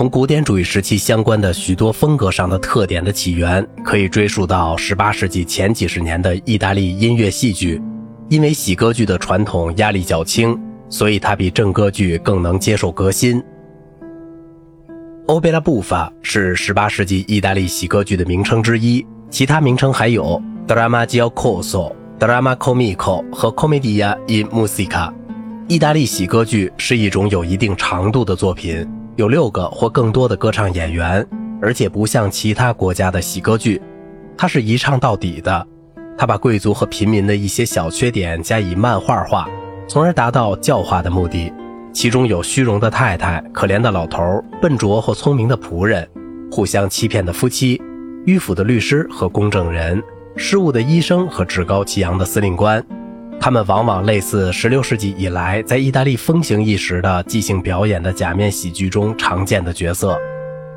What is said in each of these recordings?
从古典主义时期相关的许多风格上的特点的起源，可以追溯到18世纪前几十年的意大利音乐戏剧。因为喜歌剧的传统压力较轻，所以它比正歌剧更能接受革新。欧贝拉布法是18世纪意大利喜歌剧的名称之一，其他名称还有 Dramma giocoso、Dramma comico 和 Commedia in musica。意大利喜歌剧是一种有一定长度的作品，有六个或更多的歌唱演员，而且不像其他国家的喜歌剧，它是一唱到底的。他把贵族和平民的一些小缺点加以漫画化，从而达到教化的目的。其中有虚荣的太太、可怜的老头、笨拙或聪明的仆人、互相欺骗的夫妻、迂腐的律师和公证人、失误的医生和趾高气扬的司令官。他们往往类似16世纪以来在意大利风行一时的即兴表演的假面喜剧中常见的角色。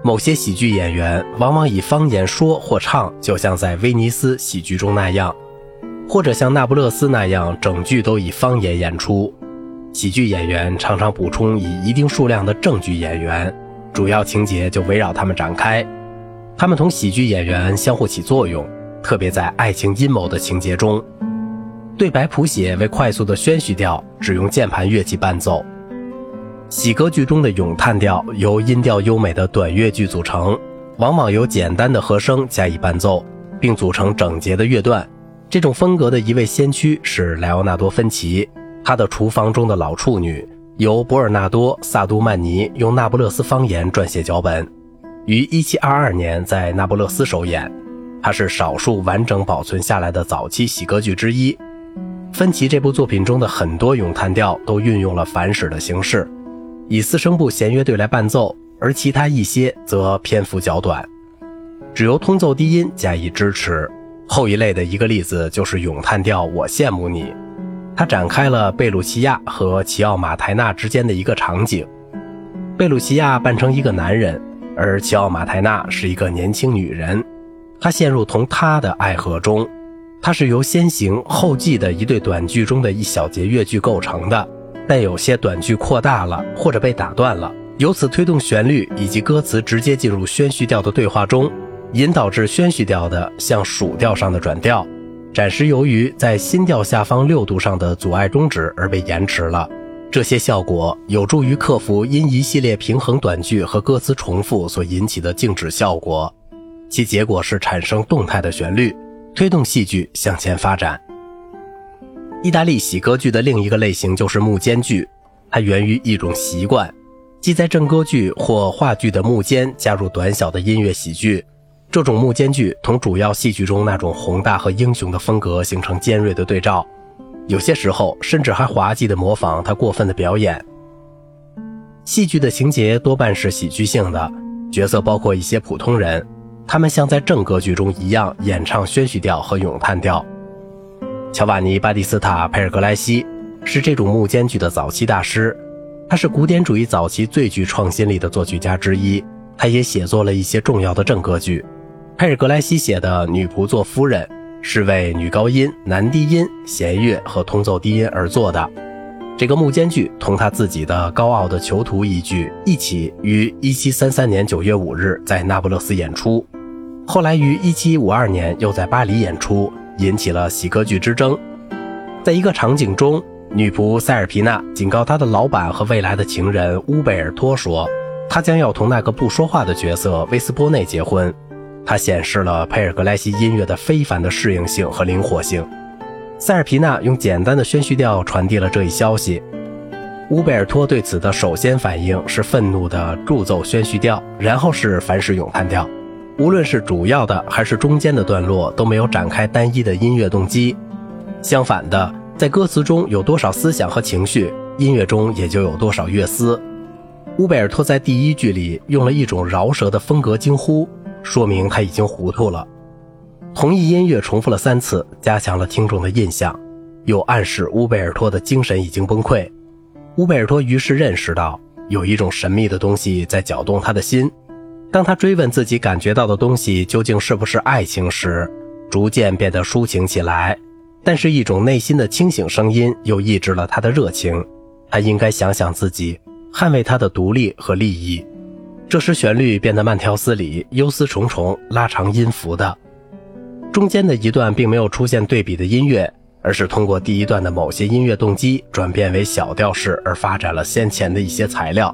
某些喜剧演员往往以方言说或唱，就像在威尼斯喜剧中那样，或者像那不勒斯那样，整剧都以方言演出。喜剧演员常常补充以一定数量的正剧演员，主要情节就围绕他们展开。他们同喜剧演员相互起作用，特别在爱情阴谋的情节中。对白谱写为快速的宣叙调，只用键盘乐器伴奏。喜歌剧中的咏叹调由音调优美的短乐句组成，往往由简单的和声加以伴奏，并组成整洁的乐段。这种风格的一位先驱是莱奥纳多·芬奇，他的《厨房中的老处女》由博尔纳多·萨都曼尼用那不勒斯方言撰写脚本，于1722年在那不勒斯首演。它是少数完整保存下来的早期喜歌剧之一。芬奇这部作品中的很多咏叹调都运用了反史的形式。以四声部弦乐队来伴奏，而其他一些则篇幅较短，只由通奏低音加以支持。后一类的一个例子就是咏叹调《我羡慕你》，它展开了贝鲁奇亚和齐奥马台纳之间的一个场景。贝鲁奇亚扮成一个男人，而齐奥马台纳是一个年轻女人，她陷入同她的爱河中。它是由先行后继的一对短句中的一小节乐句构成的。但有些短句扩大了，或者被打断了，由此推动旋律以及歌词直接进入宣叙调的对话中，引导至宣叙调的向属调上的转调，暂时由于在新调下方六度上的阻碍终止而被延迟了。这些效果有助于克服因一系列平衡短句和歌词重复所引起的静止效果，其结果是产生动态的旋律，推动戏剧向前发展。意大利喜歌剧的另一个类型就是幕间剧，它源于一种习惯，即在正歌剧或话剧的幕间加入短小的音乐喜剧。这种幕间剧同主要戏剧中那种宏大和英雄的风格形成尖锐的对照，有些时候甚至还滑稽地模仿他过分的表演。戏剧的情节多半是喜剧性的，角色包括一些普通人，他们像在正歌剧中一样演唱宣叙调和咏叹调。乔瓦尼·巴蒂斯塔·佩尔格莱西是这种幕间剧的早期大师，他是古典主义早期最具创新力的作曲家之一。他也写作了一些重要的正歌剧。佩尔格莱西写的《女仆做夫人》是为女高音、男低音、弦乐和通奏低音而作的。这个幕间剧同他自己的《高傲的囚徒》一剧一起于1733年9月5日在那不勒斯演出，后来于1752年又在巴黎演出。引起了喜歌剧之争。在一个场景中，女仆塞尔皮娜警告她的老板和未来的情人乌贝尔托说，她将要同那个不说话的角色威斯波内结婚。他显示了佩尔格莱西音乐的非凡的适应性和灵活性。塞尔皮娜用简单的宣叙调传递了这一消息。乌贝尔托对此的首先反应是愤怒的助奏宣叙调，然后是反式咏叹调。无论是主要的还是中间的段落，都没有展开单一的音乐动机。相反的，在歌词中有多少思想和情绪，音乐中也就有多少乐思。乌贝尔托在第一句里用了一种饶舌的风格惊呼，说明他已经糊涂了。同一音乐重复了三次，加强了听众的印象，又暗示乌贝尔托的精神已经崩溃。乌贝尔托于是认识到，有一种神秘的东西在搅动他的心。当他追问自己感觉到的东西究竟是不是爱情时逐渐变得抒情起来但是一种内心的清醒声音又抑制了他的热情。他应该想想自己捍卫他的独立和利益。这时旋律变得慢条斯理忧思重重拉长音符的。中间的一段并没有出现对比的音乐而是通过第一段的某些音乐动机转变为小调式而发展了先前的一些材料。